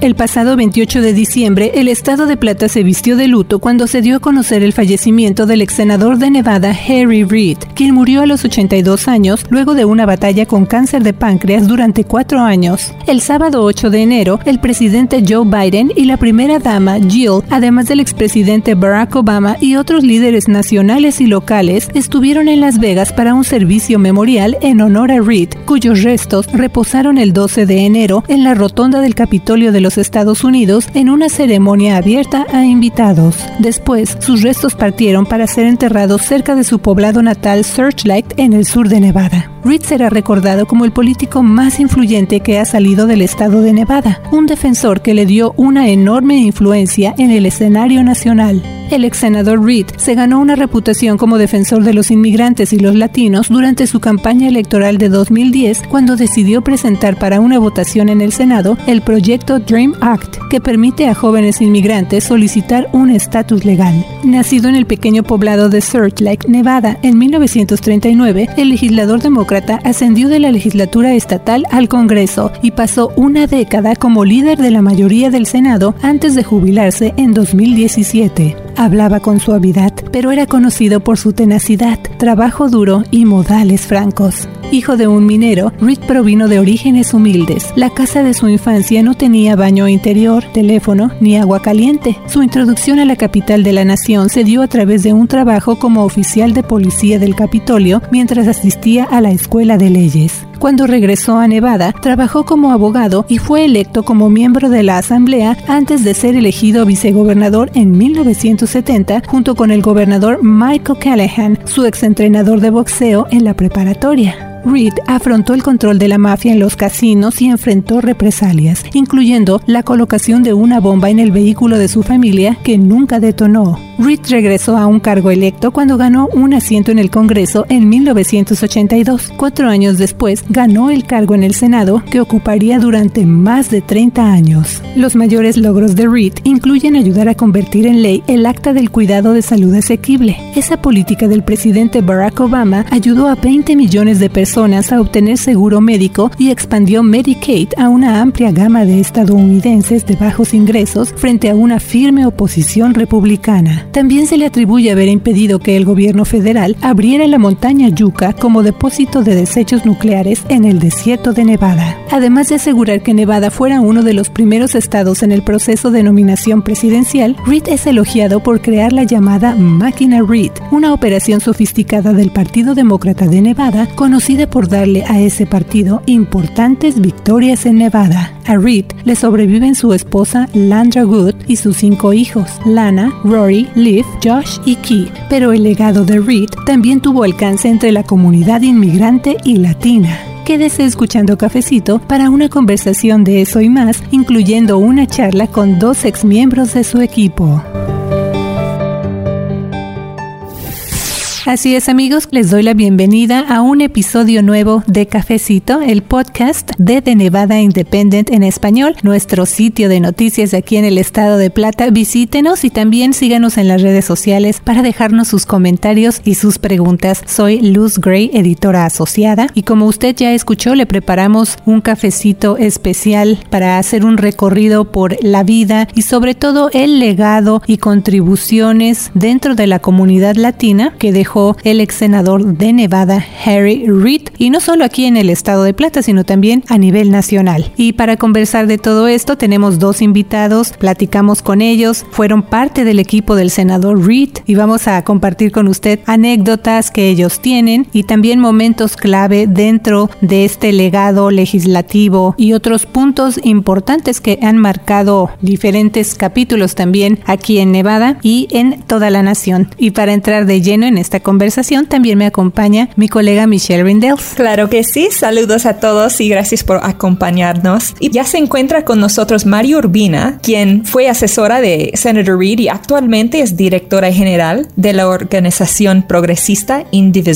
El pasado 28 de diciembre, el estado de Plata se vistió de luto cuando se dio a conocer el fallecimiento del ex senador de Nevada, Harry Reid, quien murió a los 82 años luego de una batalla con cáncer de páncreas durante cuatro años. El sábado 8 de enero, el presidente Joe Biden y la primera dama, Jill, además del expresidente Barack Obama y otros líderes nacionales y locales, estuvieron en Las Vegas para un servicio memorial en honor a Reid, cuyos restos reposaron el 12 de enero en la rotonda del Capitolio de los Estados Unidos en una ceremonia abierta a invitados. Después, sus restos partieron para ser enterrados cerca de su poblado natal Searchlight en el sur de Nevada. Reed será recordado como el político más influyente que ha salido del estado de Nevada, un defensor que le dio una enorme influencia en el escenario nacional. El ex senador Reed se ganó una reputación como defensor de los inmigrantes y los latinos durante su campaña electoral de 2010 cuando decidió presentar para una votación en el Senado el proyecto Dream Act, que permite a jóvenes inmigrantes solicitar un estatus legal. Nacido en el pequeño poblado de Searchlight, Nevada, en 1939, el legislador demócrata ascendió de la legislatura estatal al Congreso y pasó una década como líder de la mayoría del Senado antes de jubilarse en 2017. Hablaba con suavidad, pero era conocido por su tenacidad, trabajo duro y modales francos. Hijo de un minero, Reed provino de orígenes humildes. La casa de su infancia no tenía baño interior, teléfono ni agua caliente. Su introducción a la capital de la nación se dio a través de un trabajo como oficial de policía del Capitolio mientras asistía a la escuela de leyes. Cuando regresó a Nevada, trabajó como abogado y fue electo como miembro de la Asamblea antes de ser elegido vicegobernador en 1970 junto con el gobernador Michael Callahan, su exentrenador de boxeo en la preparatoria. Reed afrontó el control de la mafia en los casinos y enfrentó represalias, incluyendo la colocación de una bomba en el vehículo de su familia que nunca detonó. Reed regresó a un cargo electo cuando ganó un asiento en el Congreso en 1982. Cuatro años después, ganó el cargo en el Senado que ocuparía durante más de 30 años. Los mayores logros de Reed incluyen ayudar a convertir en ley el Acta del Cuidado de Salud Asequible. Esa política del presidente Barack Obama ayudó a 20 millones de personas a obtener seguro médico y expandió Medicaid a una amplia gama de estadounidenses de bajos ingresos frente a una firme oposición republicana. También se le atribuye haber impedido que el gobierno federal abriera la montaña Yucca como depósito de desechos nucleares en el desierto de Nevada. Además de asegurar que Nevada fuera uno de los primeros estados en el proceso de nominación presidencial, Reed es elogiado por crear la llamada Máquina Reed, una operación sofisticada del Partido Demócrata de Nevada conocida por darle a ese partido importantes victorias en Nevada. A Reed le sobreviven su esposa Landra Good y sus cinco hijos, Lana, Rory, Liv, Josh y Key. Pero el legado de Reed también tuvo alcance entre la comunidad inmigrante y latina. Quédese escuchando Cafecito para una conversación de eso y más, incluyendo una charla con dos exmiembros de su equipo. Así es amigos, les doy la bienvenida a un episodio nuevo de Cafecito, el podcast de The Nevada Independent en español, nuestro sitio de noticias aquí en el estado de Plata. Visítenos y también síganos en las redes sociales para dejarnos sus comentarios y sus preguntas. Soy Luz Gray, editora asociada, y como usted ya escuchó, le preparamos un cafecito especial para hacer un recorrido por la vida y sobre todo el legado y contribuciones dentro de la comunidad latina que dejó el ex senador de Nevada, Harry Reid, y no solo aquí en el estado de Plata, sino también a nivel nacional. Y para conversar de todo esto, tenemos dos invitados, platicamos con ellos, fueron parte del equipo del senador Reid y vamos a compartir con usted anécdotas que ellos tienen y también momentos clave dentro de este legado legislativo y otros puntos importantes que han marcado diferentes capítulos también aquí en Nevada y en toda la nación. Y para entrar de lleno en esta conversación también me acompaña mi colega Michelle Rindels. Claro que sí, saludos a todos y gracias por acompañarnos. Y ya se encuentra con nosotros Mario Urbina, quien fue asesora de Senator Reid y actualmente es directora general de la organización progresista Indivisible.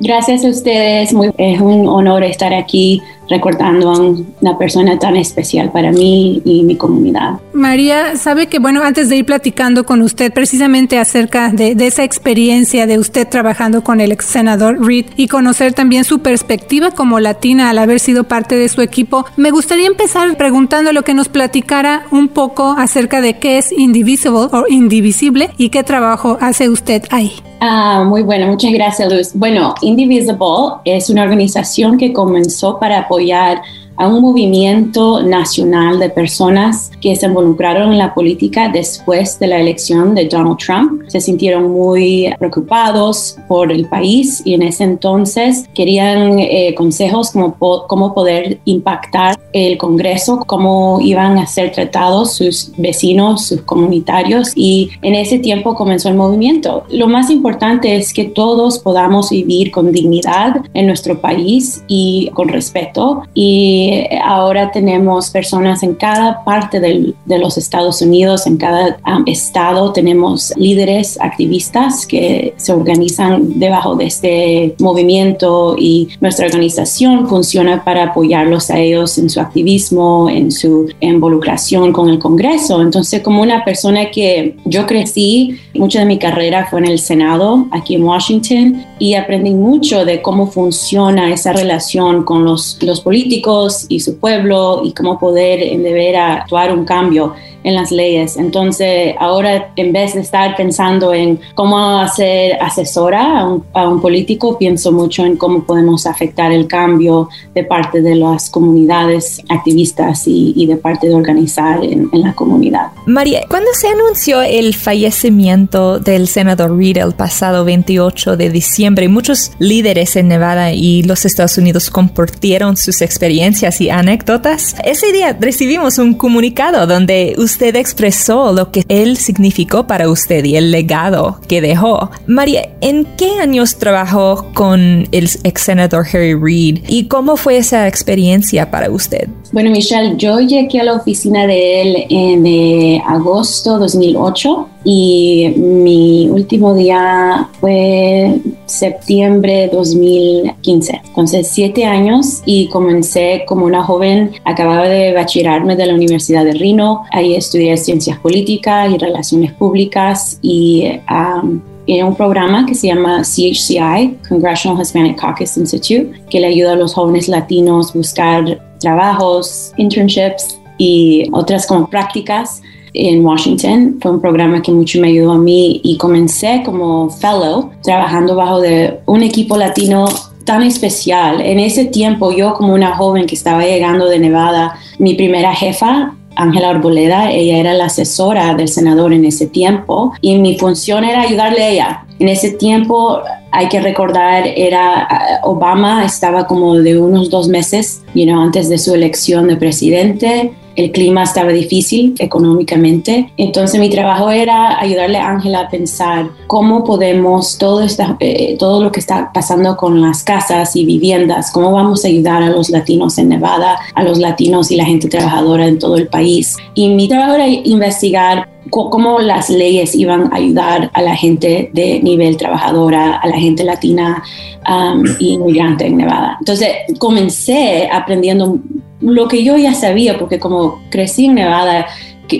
Gracias a ustedes, es un honor estar aquí recordando a una persona tan especial para mí y mi comunidad. María, sabe que, bueno, antes de ir platicando con usted precisamente acerca de, de esa experiencia de usted trabajando con el ex senador Reed y conocer también su perspectiva como latina al haber sido parte de su equipo, me gustaría empezar preguntando lo que nos platicara un poco acerca de qué es Indivisible o Indivisible y qué trabajo hace usted ahí. Ah, muy bueno, muchas gracias Luz. Bueno, Indivisible es una organización que comenzó para apoyar yet. A un movimiento nacional de personas que se involucraron en la política después de la elección de Donald Trump. Se sintieron muy preocupados por el país y en ese entonces querían eh, consejos como cómo poder impactar el Congreso, cómo iban a ser tratados sus vecinos, sus comunitarios y en ese tiempo comenzó el movimiento. Lo más importante es que todos podamos vivir con dignidad en nuestro país y con respeto y ahora tenemos personas en cada parte de los Estados Unidos, en cada um, estado tenemos líderes activistas que se organizan debajo de este movimiento y nuestra organización funciona para apoyarlos a ellos en su activismo, en su involucración con el Congreso. Entonces, como una persona que yo crecí, mucha de mi carrera fue en el Senado aquí en Washington y aprendí mucho de cómo funciona esa relación con los, los políticos y su pueblo y cómo poder en deber actuar un cambio en las leyes. Entonces, ahora en vez de estar pensando en cómo hacer asesora a un, político, pienso mucho en cómo podemos afectar el cambio de parte de las comunidades activistas y, de parte de organizar en, la comunidad. María, cuando se anunció el fallecimiento del senador Reid el pasado 28 de diciembre, muchos líderes en Nevada y los Estados Unidos compartieron sus experiencias y anécdotas. Ese día recibimos un comunicado donde usted expresó lo que él significó para usted y el legado que dejó. María, ¿en qué años trabajó con el ex senador Harry Reid y cómo fue esa experiencia para usted? Bueno, Michelle, yo llegué a la oficina de él en eh, agosto 2008 y mi último día fue septiembre 2015. Entonces, siete años y comencé como una joven, acababa de bachillarme de la Universidad de Reno, ahí estudié ciencias políticas y relaciones públicas y um, un programa que se llama CHCI, Congressional Hispanic Caucus Institute, que le ayuda a los jóvenes latinos a buscar trabajos, internships y otras como prácticas en Washington. Fue un programa que mucho me ayudó a mí y comencé como fellow trabajando bajo de un equipo latino tan especial. En ese tiempo yo como una joven que estaba llegando de Nevada, mi primera jefa Ángela Arboleda, ella era la asesora del senador en ese tiempo y mi función era ayudarle a ella. En ese tiempo, hay que recordar, era Obama estaba como de unos dos meses, antes de su elección de presidente el clima estaba difícil económicamente. Entonces mi trabajo era ayudarle a Ángela a pensar cómo podemos, todo, esta, eh, todo lo que está pasando con las casas y viviendas, cómo vamos a ayudar a los latinos en Nevada, a los latinos y la gente trabajadora en todo el país. Y mi trabajo era investigar cómo las leyes iban a ayudar a la gente de nivel trabajadora, a la gente latina um, y inmigrante en Nevada. Entonces comencé aprendiendo lo que yo ya sabía, porque como crecí en Nevada,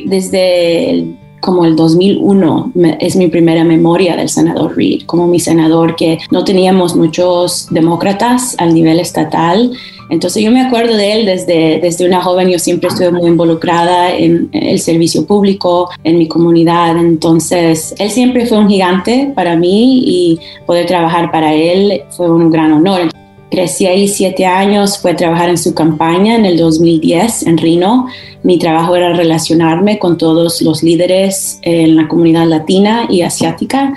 desde como el 2001 es mi primera memoria del senador Reid, como mi senador que no teníamos muchos demócratas al nivel estatal. Entonces yo me acuerdo de él desde, desde una joven, yo siempre estuve muy involucrada en el servicio público, en mi comunidad, entonces él siempre fue un gigante para mí y poder trabajar para él fue un gran honor. Crecí ahí siete años, fue a trabajar en su campaña en el 2010 en Reno. Mi trabajo era relacionarme con todos los líderes en la comunidad latina y asiática.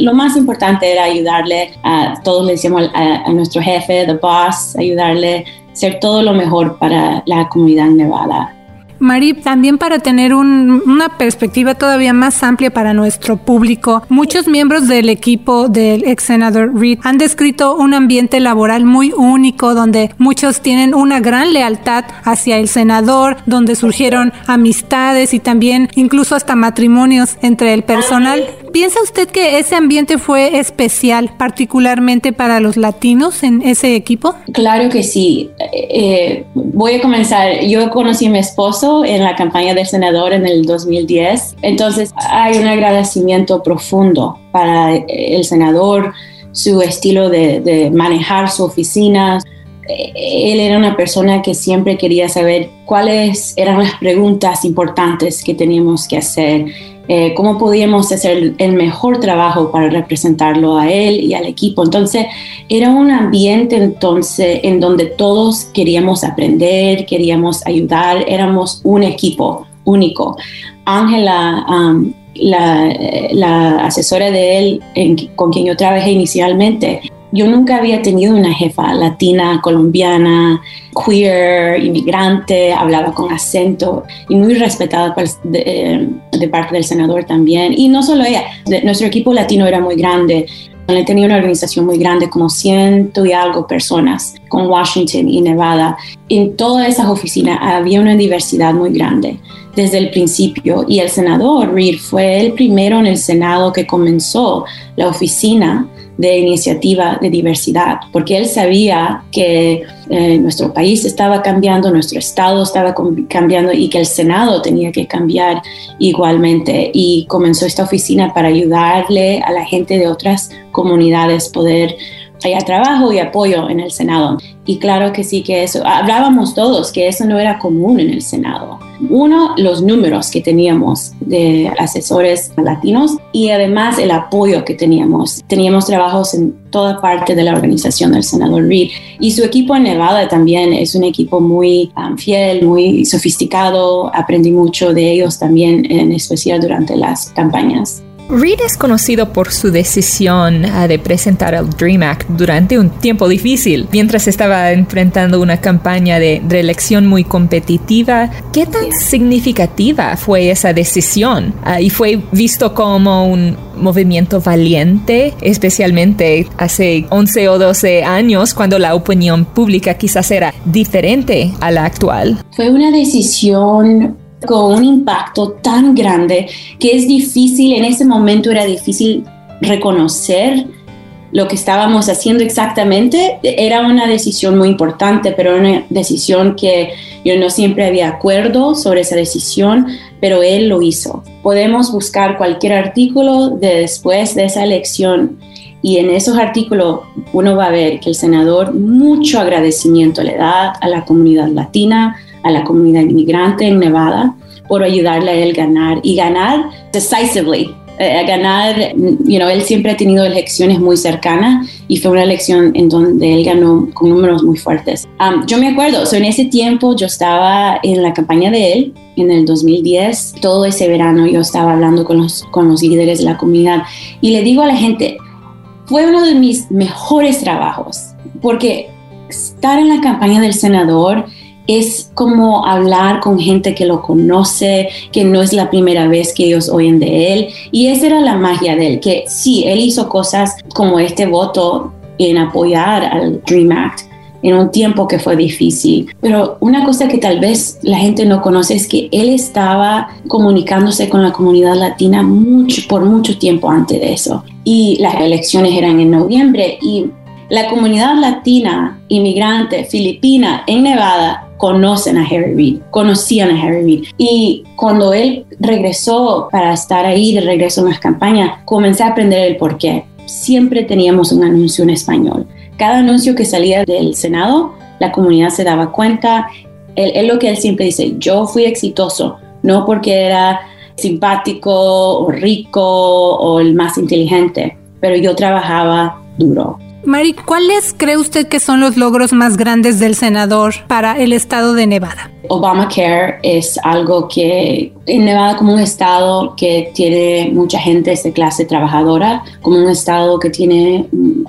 Lo más importante era ayudarle a, todos le decíamos a, a nuestro jefe, the boss, ayudarle a hacer todo lo mejor para la comunidad nevada. Mari, también para tener una perspectiva todavía más amplia para nuestro público, muchos miembros del equipo del ex senador Reid han descrito un ambiente laboral muy único donde muchos tienen una gran lealtad hacia el senador, donde surgieron amistades y también incluso hasta matrimonios entre el personal ¿Piensa usted que ese ambiente fue especial, particularmente para los latinos en ese equipo? Claro que sí. Eh, voy a comenzar. Yo conocí a mi esposo en la campaña del senador en el 2010, entonces hay un agradecimiento profundo para el senador, su estilo de, de manejar su oficina, él era una persona que siempre quería saber cuáles eran las preguntas importantes que teníamos que hacer, eh, cómo podíamos hacer el mejor trabajo para representarlo a él y al equipo. Entonces, era un ambiente entonces en donde todos queríamos aprender, queríamos ayudar, éramos un equipo único. Ángela, um, la, asesora de él con quien yo trabajé inicialmente, yo nunca había tenido una jefa latina, colombiana, queer, inmigrante, hablaba con acento y muy respetada de, de parte del senador también. Y no solo ella, nuestro equipo latino era muy grande. Tenía una organización muy grande, como ciento y algo personas, con Washington y Nevada. En todas esas oficinas había una diversidad muy grande desde el principio y el senador Reid fue el primero en el Senado que comenzó la oficina de iniciativa de diversidad, porque él sabía que eh, nuestro país estaba cambiando, nuestro estado estaba cambiando y que el Senado tenía que cambiar igualmente. Y comenzó esta oficina para ayudarle a la gente de otras comunidades poder haya trabajo y apoyo en el Senado. Y claro que sí que eso, hablábamos todos que eso no era común en el Senado. Uno, los números que teníamos de asesores latinos y además el apoyo que teníamos. Teníamos trabajos en toda parte de la organización del senador Reid y su equipo en Nevada también es un equipo muy um, fiel, muy sofisticado. Aprendí mucho de ellos también, en especial durante las campañas. Reid es conocido por su decisión de presentar el Dream Act durante un tiempo difícil, mientras estaba enfrentando una campaña de reelección muy competitiva. ¿Qué tan significativa fue esa decisión? ¿Y fue visto como un movimiento valiente, especialmente hace 11 o 12 años, cuando la opinión pública quizás era diferente a la actual? Fue una decisión con un impacto tan grande que es difícil, en ese momento era difícil reconocer lo que estábamos haciendo exactamente. Era una decisión muy importante, pero una decisión que yo no siempre había acuerdo sobre esa decisión, pero él lo hizo. Podemos buscar cualquier artículo de después de esa elección y en esos artículos uno va a ver que el senador mucho agradecimiento le da a la comunidad latina, a la comunidad inmigrante en Nevada por ayudarle a él ganar y ganar decisively. Eh, ganar, you know, él siempre ha tenido elecciones muy cercanas y fue una elección en donde él ganó con números muy fuertes. Um, yo me acuerdo, en ese tiempo yo estaba en la campaña de él, en el 2010, todo ese verano yo estaba hablando con los, con los líderes de la comunidad y le digo a la gente, fue uno de mis mejores trabajos, porque estar en la campaña del senador es como hablar con gente que lo conoce, que no es la primera vez que ellos oyen de él. Y esa era la magia de él, que sí, él hizo cosas como este voto en apoyar al Dream Act en un tiempo que fue difícil. Pero una cosa que tal vez la gente no conoce es que él estaba comunicándose con la comunidad latina por mucho tiempo antes de eso. Y las elecciones eran en noviembre y la comunidad latina, inmigrante, filipina en Nevada conocen a Harry Reid, conocían a Harry Reid. Y cuando él regresó para estar ahí de regreso en las campañas, comencé a aprender el por qué. Siempre teníamos un anuncio en español. Cada anuncio que salía del Senado, la comunidad se daba cuenta. Es lo que él siempre dice, yo fui exitoso, no porque era simpático o rico o el más inteligente, pero yo trabajaba duro. Mari, ¿cuáles cree usted que son los logros más grandes del senador para el estado de Nevada? Obamacare es algo que en Nevada como un estado que tiene mucha gente de clase trabajadora, como un estado que tiene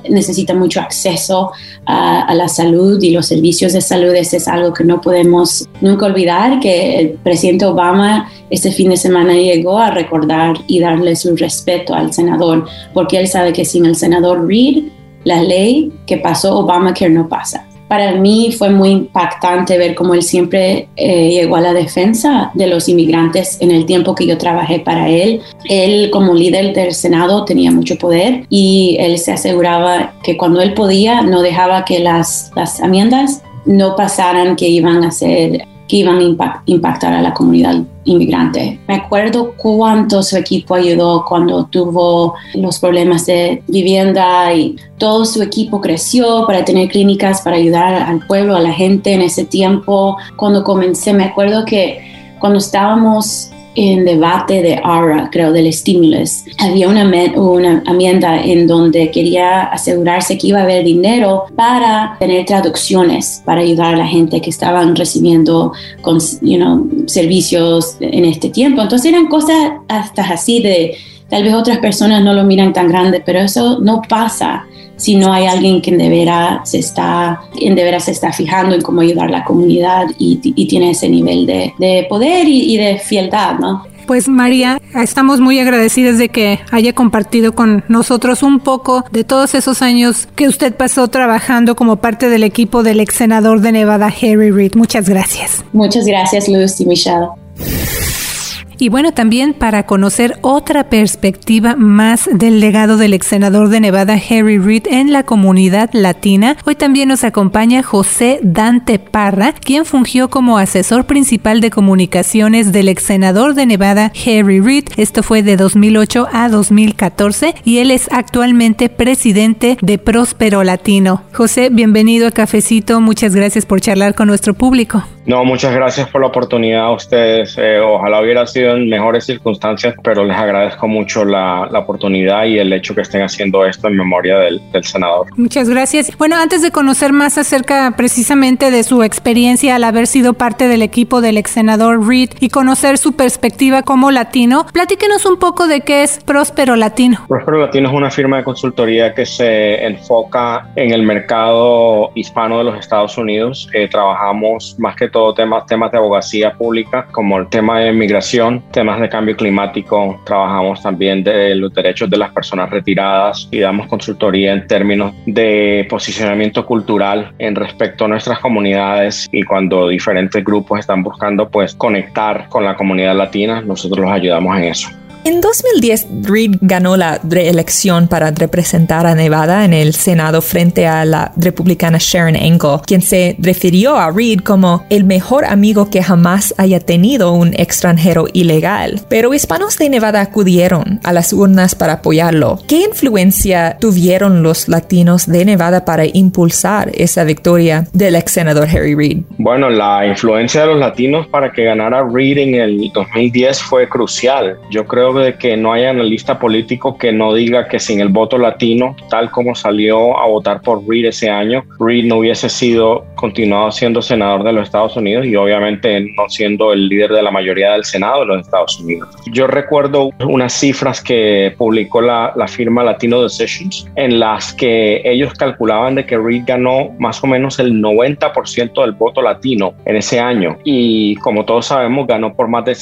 necesita mucho acceso a, la salud y los servicios de salud, es algo que no podemos nunca olvidar que el presidente Obama este fin de semana llegó a recordar y darle su respeto al senador, porque él sabe que sin el senador Reid la ley que pasó Obamacare no pasa. para mí fue muy impactante ver cómo él siempre eh, llegó a la defensa de los inmigrantes en el tiempo que yo trabajé para él. Él como líder del Senado tenía mucho poder y él se aseguraba que cuando él podía no dejaba que las, las enmiendas no pasaran que iban a ser que iban a impactar a la comunidad inmigrante. Me acuerdo cuánto su equipo ayudó cuando tuvo los problemas de vivienda y todo su equipo creció para tener clínicas para ayudar al pueblo, a la gente en ese tiempo. Cuando comencé, me acuerdo que cuando estábamos en debate de ARA, creo, del stimulus, había una, una enmienda en donde quería asegurarse que iba a haber dinero para tener traducciones, para ayudar a la gente que estaban recibiendo con, you know, servicios en este tiempo. Entonces eran cosas hasta así de, tal vez otras personas no lo miran tan grande, pero eso no pasa si no hay alguien que en de veras se está, en de veras se está fijando en cómo ayudar a la comunidad y, tiene ese nivel de, de poder y, y, de fieldad, ¿no? Pues María, estamos muy agradecidas de que haya compartido con nosotros un poco de todos esos años que usted pasó trabajando como parte del equipo del ex senador de Nevada, Harry Reid. Muchas gracias. Muchas gracias, Luz y Michelle. Y bueno, también para conocer otra perspectiva más del legado del ex senador de Nevada, Harry Reid, en la comunidad latina, hoy también nos acompaña José Dante Parra, quien fungió como asesor principal de comunicaciones del ex senador de Nevada, Harry Reid. Esto fue de 2008 a 2014 y él es actualmente presidente de Próspero Latino. José, bienvenido a Cafecito. Muchas gracias por charlar con nuestro público. No, muchas gracias por la oportunidad a ustedes. Eh, ojalá hubiera sido en mejores circunstancias, pero les agradezco mucho la, la, oportunidad y el hecho que estén haciendo esto en memoria del, del, senador. Muchas gracias. Bueno, antes de conocer más acerca precisamente de su experiencia al haber sido parte del equipo del ex senador Reed y conocer su perspectiva como latino, platíquenos un poco de qué es Próspero Latino. Próspero Latino es una firma de consultoría que se enfoca en el mercado hispano de los Estados Unidos. Eh, trabajamos más que todo temas, temas de abogacía pública, como el tema de migración, temas de cambio climático. Trabajamos también de los derechos de las personas retiradas y damos consultoría en términos de posicionamiento cultural en respecto a nuestras comunidades y cuando diferentes grupos están buscando pues conectar con la comunidad latina, nosotros los ayudamos en eso. En 2010, Reid ganó la reelección para representar a Nevada en el Senado frente a la republicana Sharon Engel, quien se refirió a Reid como el mejor amigo que jamás haya tenido un extranjero ilegal. Pero hispanos de Nevada acudieron a las urnas para apoyarlo. ¿Qué influencia tuvieron los latinos de Nevada para impulsar esa victoria del ex senador Harry Reid? Bueno, la influencia de los latinos para que ganara Reid en el 2010 fue crucial. Yo creo de que no hay analista político que no diga que sin el voto latino, tal como salió a votar por Reid ese año, Reid no hubiese sido continuado siendo senador de los Estados Unidos y obviamente no siendo el líder de la mayoría del Senado de los Estados Unidos. Yo recuerdo unas cifras que publicó la, la firma Latino Decisions en las que ellos calculaban de que Reid ganó más o menos el 90% del voto latino en ese año y como todos sabemos ganó por más de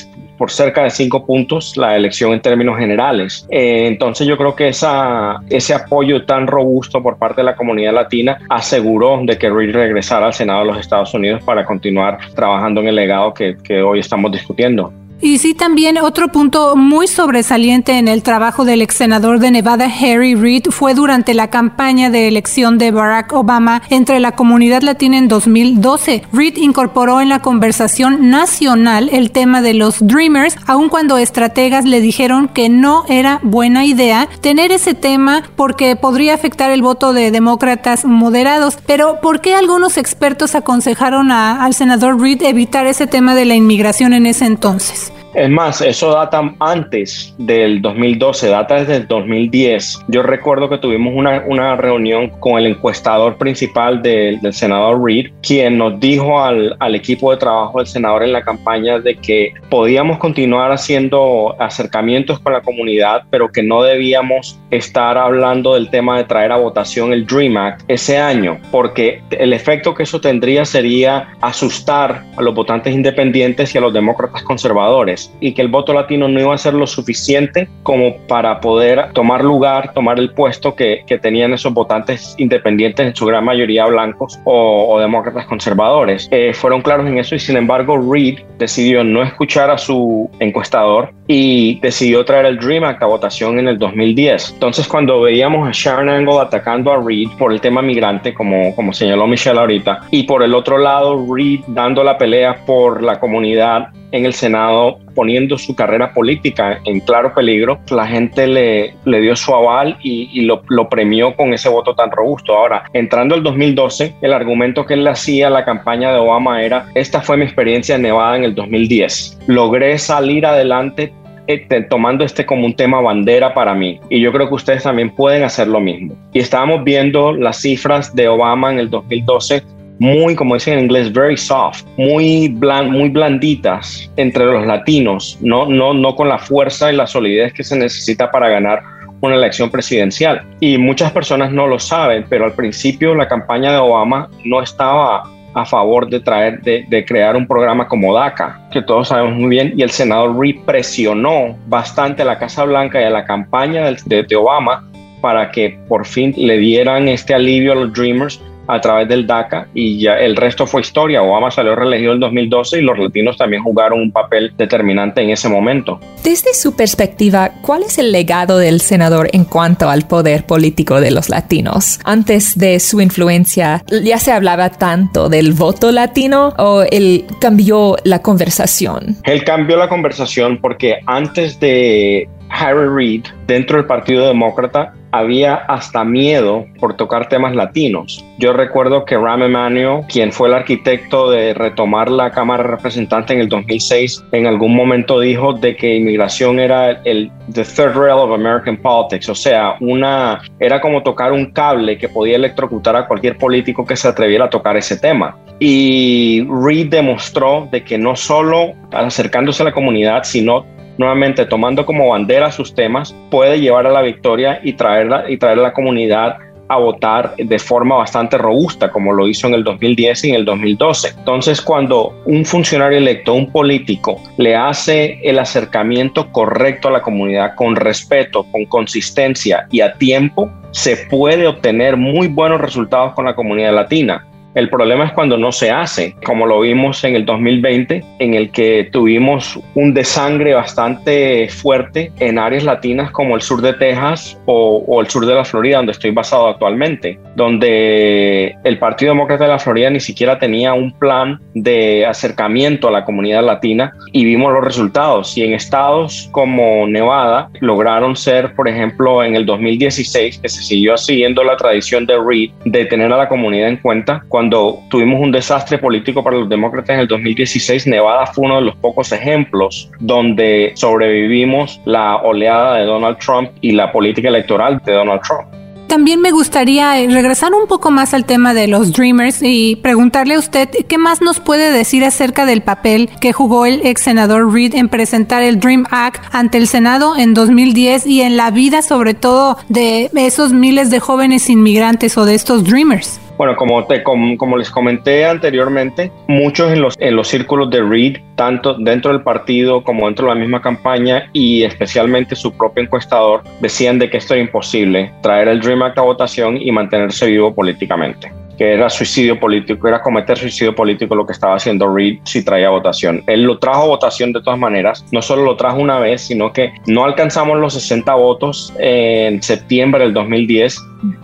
por cerca de cinco puntos la elección en términos generales. Eh, entonces yo creo que esa, ese apoyo tan robusto por parte de la comunidad latina aseguró de que Reid regresara al Senado de los Estados Unidos para continuar trabajando en el legado que, que hoy estamos discutiendo. Y sí, también otro punto muy sobresaliente en el trabajo del ex senador de Nevada, Harry Reid, fue durante la campaña de elección de Barack Obama entre la comunidad latina en 2012. Reid incorporó en la conversación nacional el tema de los Dreamers, aun cuando estrategas le dijeron que no era buena idea tener ese tema porque podría afectar el voto de demócratas moderados. Pero, ¿por qué algunos expertos aconsejaron al senador Reid evitar ese tema de la inmigración en ese entonces? Es más, eso data antes del 2012, data desde el 2010. Yo recuerdo que tuvimos una, una reunión con el encuestador principal del senador Reid, quien nos dijo al, al, equipo de trabajo del senador en la campaña de que podíamos continuar haciendo acercamientos con la comunidad, pero que no debíamos estar hablando del tema de traer a votación el Dream Act ese año, porque el efecto que eso tendría sería asustar a los votantes independientes y a los demócratas conservadores y que el voto latino no iba a ser lo suficiente como para poder tomar lugar, tomar el puesto que, tenían esos votantes independientes, en su gran mayoría blancos o, demócratas conservadores. Eh, fueron claros en eso y sin embargo Reid decidió no escuchar a su encuestador y decidió traer el Dream Act a votación en el 2010. Entonces cuando veíamos a Sharon Angle atacando a Reid por el tema migrante, como, como señaló Michelle ahorita, y por el otro lado Reid dando la pelea por la comunidad en el Senado poniendo su carrera política en claro peligro, la gente le, le dio su aval y, lo, lo, premió con ese voto tan robusto. Ahora, entrando el 2012, el argumento que él hacía a la campaña de Obama era, esta fue mi experiencia en Nevada en el 2010. Logré salir adelante eh, tomando este como un tema bandera para mí. Y yo creo que ustedes también pueden hacer lo mismo. Y estábamos viendo las cifras de Obama en el 2012 muy, como dicen en inglés, very soft, muy, bland, muy blanditas entre los latinos, no, no, no con la fuerza y la solidez que se necesita para ganar una elección presidencial. Y muchas personas no lo saben, pero al principio la campaña de Obama no estaba a favor de traer, de, crear un programa como DACA, que todos sabemos muy bien, y el senador Reid presionó bastante a la Casa Blanca y a la campaña de, de Obama para que por fin le dieran este alivio a los Dreamers a través del DACA y ya el resto fue historia. Obama salió reelegido en 2012 y los latinos también jugaron un papel determinante en ese momento. Desde su perspectiva, ¿cuál es el legado del senador en cuanto al poder político de los latinos? Antes de su influencia, ¿ya se hablaba tanto del voto latino o él cambió la conversación? Él cambió la conversación porque antes de Harry Reid dentro del Partido Demócrata había hasta miedo por tocar temas latinos. Yo recuerdo que Rahm Emanuel, quien fue el arquitecto de retomar la Cámara de Representantes en el 2006, en algún momento dijo de que inmigración era el the third rail of American politics, o sea, una era como tocar un cable que podía electrocutar a cualquier político que se atreviera a tocar ese tema. Y Reid demostró de que no solo acercándose a la comunidad, sino nuevamente tomando como bandera sus temas, puede llevar a la victoria y traerla y traer a la comunidad a votar de forma bastante robusta, como lo hizo en el 2010 y en el 2012. Entonces, cuando un funcionario electo, un político, le hace el acercamiento correcto a la comunidad con respeto, con consistencia y a tiempo, se puede obtener muy buenos resultados con la comunidad latina. El problema es cuando no se hace, como lo vimos en el 2020, en el que tuvimos un desangre bastante fuerte en áreas latinas como el sur de Texas o, el sur de la Florida, donde estoy basado actualmente, donde el Partido Demócrata de la Florida ni siquiera tenía un plan de acercamiento a la comunidad latina y vimos los resultados. Y en estados como Nevada lograron ser, por ejemplo, en el 2016, que se siguió siguiendo la tradición de Reid de tener a la comunidad en cuenta, cuando tuvimos un desastre político para los demócratas en el 2016, Nevada fue uno de los pocos ejemplos donde sobrevivimos la oleada de Donald Trump y la política electoral de Donald Trump. También me gustaría eh, regresar un poco más al tema de los Dreamers y preguntarle a usted qué más nos puede decir acerca del papel que jugó el ex senador Reid en presentar el Dream Act ante el Senado en 2010 y en la vida sobre todo de esos miles de jóvenes inmigrantes o de estos Dreamers. Bueno, como, te, como, les comenté anteriormente, muchos en los, en los círculos de Reid, tanto dentro del partido como dentro de la misma campaña y especialmente su propio encuestador, decían de que esto era imposible, traer el Dream Act a votación y mantenerse vivo políticamente que era suicidio político, era cometer suicidio político lo que estaba haciendo Reid si traía votación. Él lo trajo a votación de todas maneras, no solo lo trajo una vez, sino que no alcanzamos los 60 votos en septiembre del 2010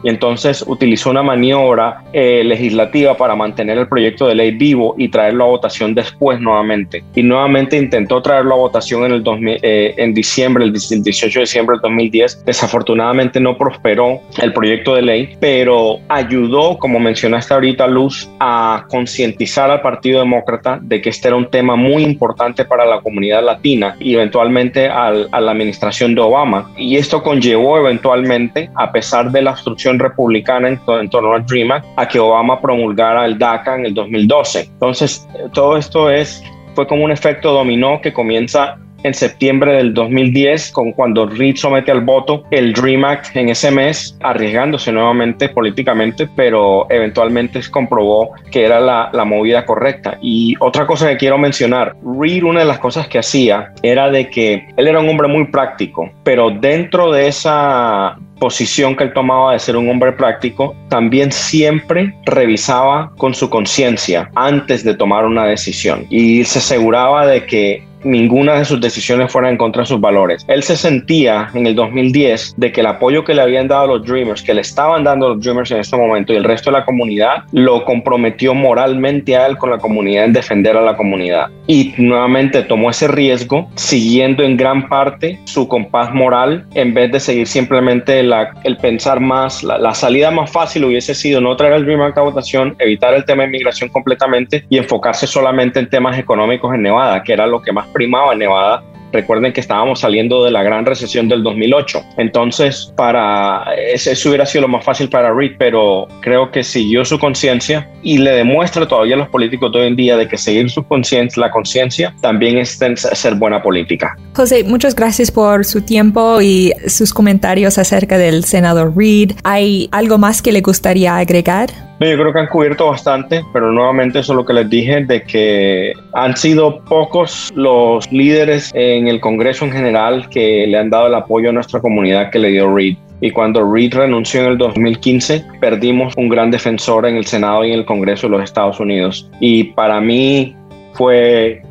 y entonces utilizó una maniobra eh, legislativa para mantener el proyecto de ley vivo y traerlo a votación después nuevamente. Y nuevamente intentó traerlo a votación en, el eh, en diciembre, el 18 de diciembre del 2010. Desafortunadamente no prosperó el proyecto de ley, pero ayudó, como mencionaste ahorita, Luz, a concientizar al Partido Demócrata de que este era un tema muy importante para la comunidad latina y eventualmente a la administración de Obama. Y esto conllevó eventualmente, a pesar de las republicana en, torno al Dream a que Obama promulgara el DACA en el 2012. Entonces, todo esto es fue como un efecto dominó que comienza en septiembre del 2010, con cuando Reid somete al voto el Dream Act en ese mes, arriesgándose nuevamente políticamente, pero eventualmente se comprobó que era la, la movida correcta. Y otra cosa que quiero mencionar, Reid una de las cosas que hacía era de que él era un hombre muy práctico, pero dentro de esa posición que él tomaba de ser un hombre práctico, también siempre revisaba con su conciencia antes de tomar una decisión y se aseguraba de que ninguna de sus decisiones fuera en contra de sus valores. Él se sentía en el 2010 de que el apoyo que le habían dado los Dreamers, que le estaban dando los Dreamers en este momento y el resto de la comunidad, lo comprometió moralmente a él con la comunidad en defender a la comunidad. Y nuevamente tomó ese riesgo siguiendo en gran parte su compás moral en vez de seguir simplemente el pensar más, la, salida más fácil hubiese sido no traer el Dream a votación, evitar el tema de inmigración completamente y enfocarse solamente en temas económicos en Nevada, que era lo que más primaba Nevada. Recuerden que estábamos saliendo de la gran recesión del 2008. Entonces, para eso hubiera sido lo más fácil para Reid, pero creo que siguió su conciencia y le demuestra todavía a los políticos de hoy en día de que seguir su conciencia, la conciencia, también es ser buena política. José, muchas gracias por su tiempo y sus comentarios acerca del senador Reid. ¿Hay algo más que le gustaría agregar? Yo creo que han cubierto bastante, pero nuevamente eso es lo que les dije, de que han sido pocos los líderes en el Congreso en general que le han dado el apoyo a nuestra comunidad que le dio Reid. Y cuando Reid renunció en el 2015, perdimos un gran defensor en el Senado y en el Congreso de los Estados Unidos. Y para mí fue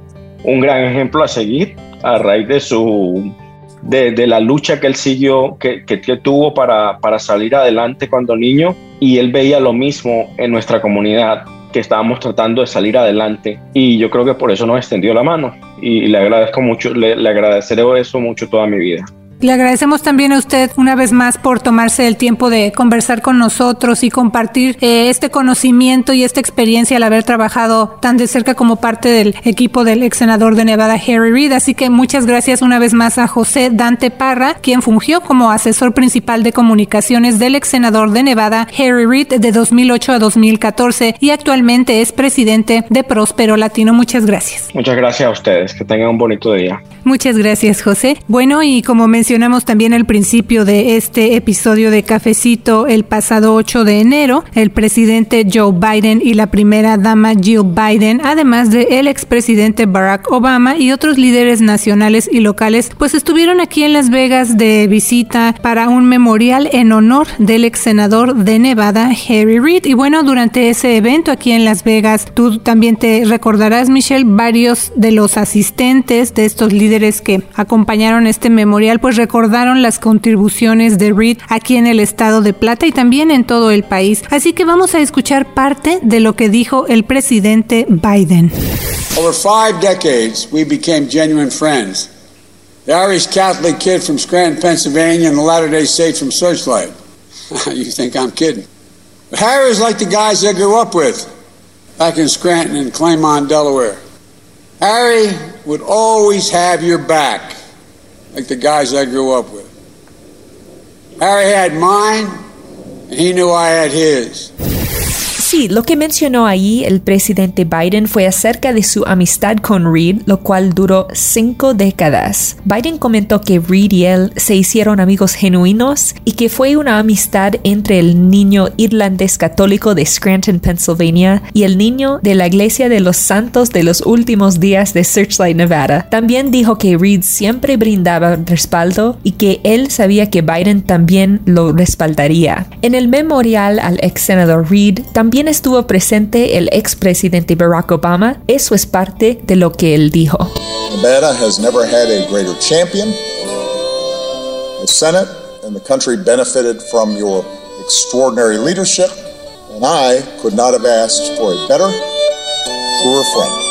un gran ejemplo a seguir a raíz de su de, la lucha que él siguió, que, que, tuvo para, para, salir adelante cuando niño y él veía lo mismo en nuestra comunidad que estábamos tratando de salir adelante y yo creo que por eso nos extendió la mano y, le agradezco mucho, le, le agradeceré eso mucho toda mi vida. Le agradecemos también a usted una vez más por tomarse el tiempo de conversar con nosotros y compartir eh, este conocimiento y esta experiencia al haber trabajado tan de cerca como parte del equipo del ex senador de Nevada, Harry Reid. Así que muchas gracias una vez más a José Dante Parra, quien fungió como asesor principal de comunicaciones del ex senador de Nevada, Harry Reid, de 2008 a 2014 y actualmente es presidente de Próspero Latino. Muchas gracias. Muchas gracias a ustedes. Que tengan un bonito día. Muchas gracias, José. Bueno, y como mencionamos también al principio de este episodio de Cafecito, el pasado 8 de enero, el presidente Joe Biden y la primera dama Jill Biden, además de el expresidente Barack Obama y otros líderes nacionales y locales, pues estuvieron aquí en Las Vegas de visita para un memorial en honor del ex senador de Nevada, Harry Reid. Y bueno, durante ese evento aquí en Las Vegas, tú también te recordarás, Michelle, varios de los asistentes de estos líderes que acompañaron este memorial, pues recordaron las contribuciones de Reed aquí en el estado de Plata y también en todo el país. Así que vamos a escuchar parte de lo que dijo el presidente Biden. Over five decades, we became genuine friends. The Irish Catholic kid from Scranton, Pennsylvania, and the Latter day Saint from Searchlight. you think I'm kidding. But Harry is like the guys I grew up with back in Scranton and Claymont, Delaware. Harry would always have your back. Like the guys I grew up with. Harry had mine, and he knew I had his. Sí, lo que mencionó ahí el presidente Biden fue acerca de su amistad con Reed, lo cual duró cinco décadas. Biden comentó que Reed y él se hicieron amigos genuinos y que fue una amistad entre el niño irlandés católico de Scranton, Pennsylvania, y el niño de la Iglesia de los Santos de los últimos días de Searchlight, Nevada. También dijo que Reed siempre brindaba respaldo y que él sabía que Biden también lo respaldaría. En el memorial al ex senador Reed también estuvo presente el expresidente Barack Obama. Eso es parte de lo que él dijo. Nevada has never had a greater champion. The Senate and the country benefited from your extraordinary leadership, and I could not have asked for a better, truer friend.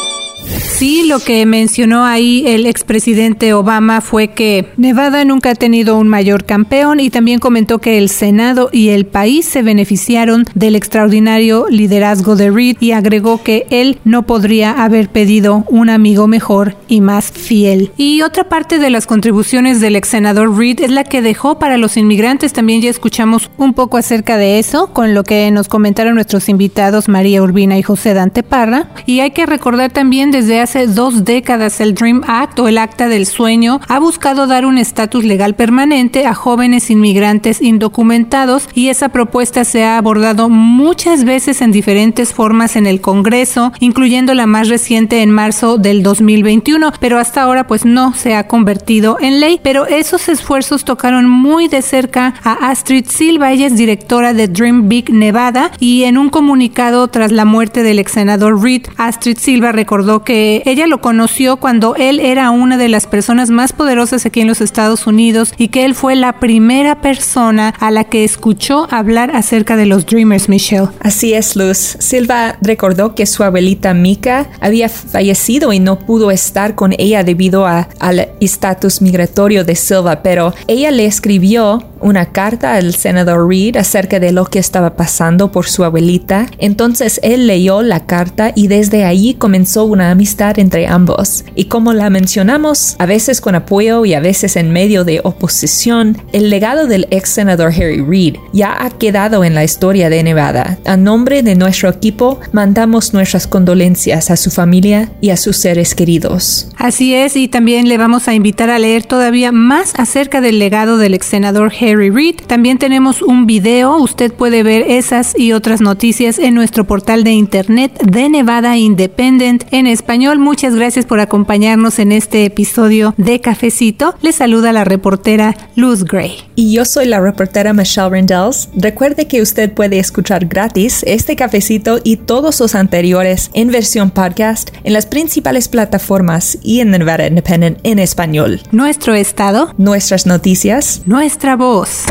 Sí, lo que mencionó ahí el expresidente Obama fue que Nevada nunca ha tenido un mayor campeón y también comentó que el Senado y el país se beneficiaron del extraordinario liderazgo de Reid y agregó que él no podría haber pedido un amigo mejor y más fiel. Y otra parte de las contribuciones del ex senador Reid es la que dejó para los inmigrantes. También ya escuchamos un poco acerca de eso con lo que nos comentaron nuestros invitados María Urbina y José Dante Parra. Y hay que recordar también desde hace dos décadas. El Dream Act o el Acta del Sueño ha buscado dar un estatus legal permanente a jóvenes inmigrantes indocumentados y esa propuesta se ha abordado muchas veces en diferentes formas en el Congreso, incluyendo la más reciente en marzo del 2021, pero hasta ahora pues no se ha convertido en ley. Pero esos esfuerzos tocaron muy de cerca a Astrid Silva, ella es directora de Dream Big Nevada y en un comunicado tras la muerte del ex senador Reed, Astrid Silva recordó que ella lo conoció cuando él era una de las personas más poderosas aquí en los Estados Unidos y que él fue la primera persona a la que escuchó hablar acerca de los Dreamers, Michelle. Así es, Luz. Silva recordó que su abuelita Mika había fallecido y no pudo estar con ella debido al estatus migratorio de Silva, pero ella le escribió una carta al senador Reed acerca de lo que estaba pasando por su abuelita. Entonces él leyó la carta y desde allí comenzó una amistad entre ambos. Y como la mencionamos, a veces con apoyo y a veces en medio de oposición, el legado del ex senador Harry Reid ya ha quedado en la historia de Nevada. A nombre de nuestro equipo, mandamos nuestras condolencias a su familia y a sus seres queridos. Así es, y también le vamos a invitar a leer todavía más acerca del legado del ex senador Harry Reid. También tenemos un video, usted puede ver esas y otras noticias en nuestro portal de internet de Nevada Independent en español. Muchas gracias por acompañarnos en este episodio de Cafecito. Le saluda la reportera Luz Gray. Y yo soy la reportera Michelle Rendells. Recuerde que usted puede escuchar gratis este cafecito y todos los anteriores en versión podcast en las principales plataformas y en Nevada Independent en español. Nuestro estado, nuestras noticias, nuestra voz.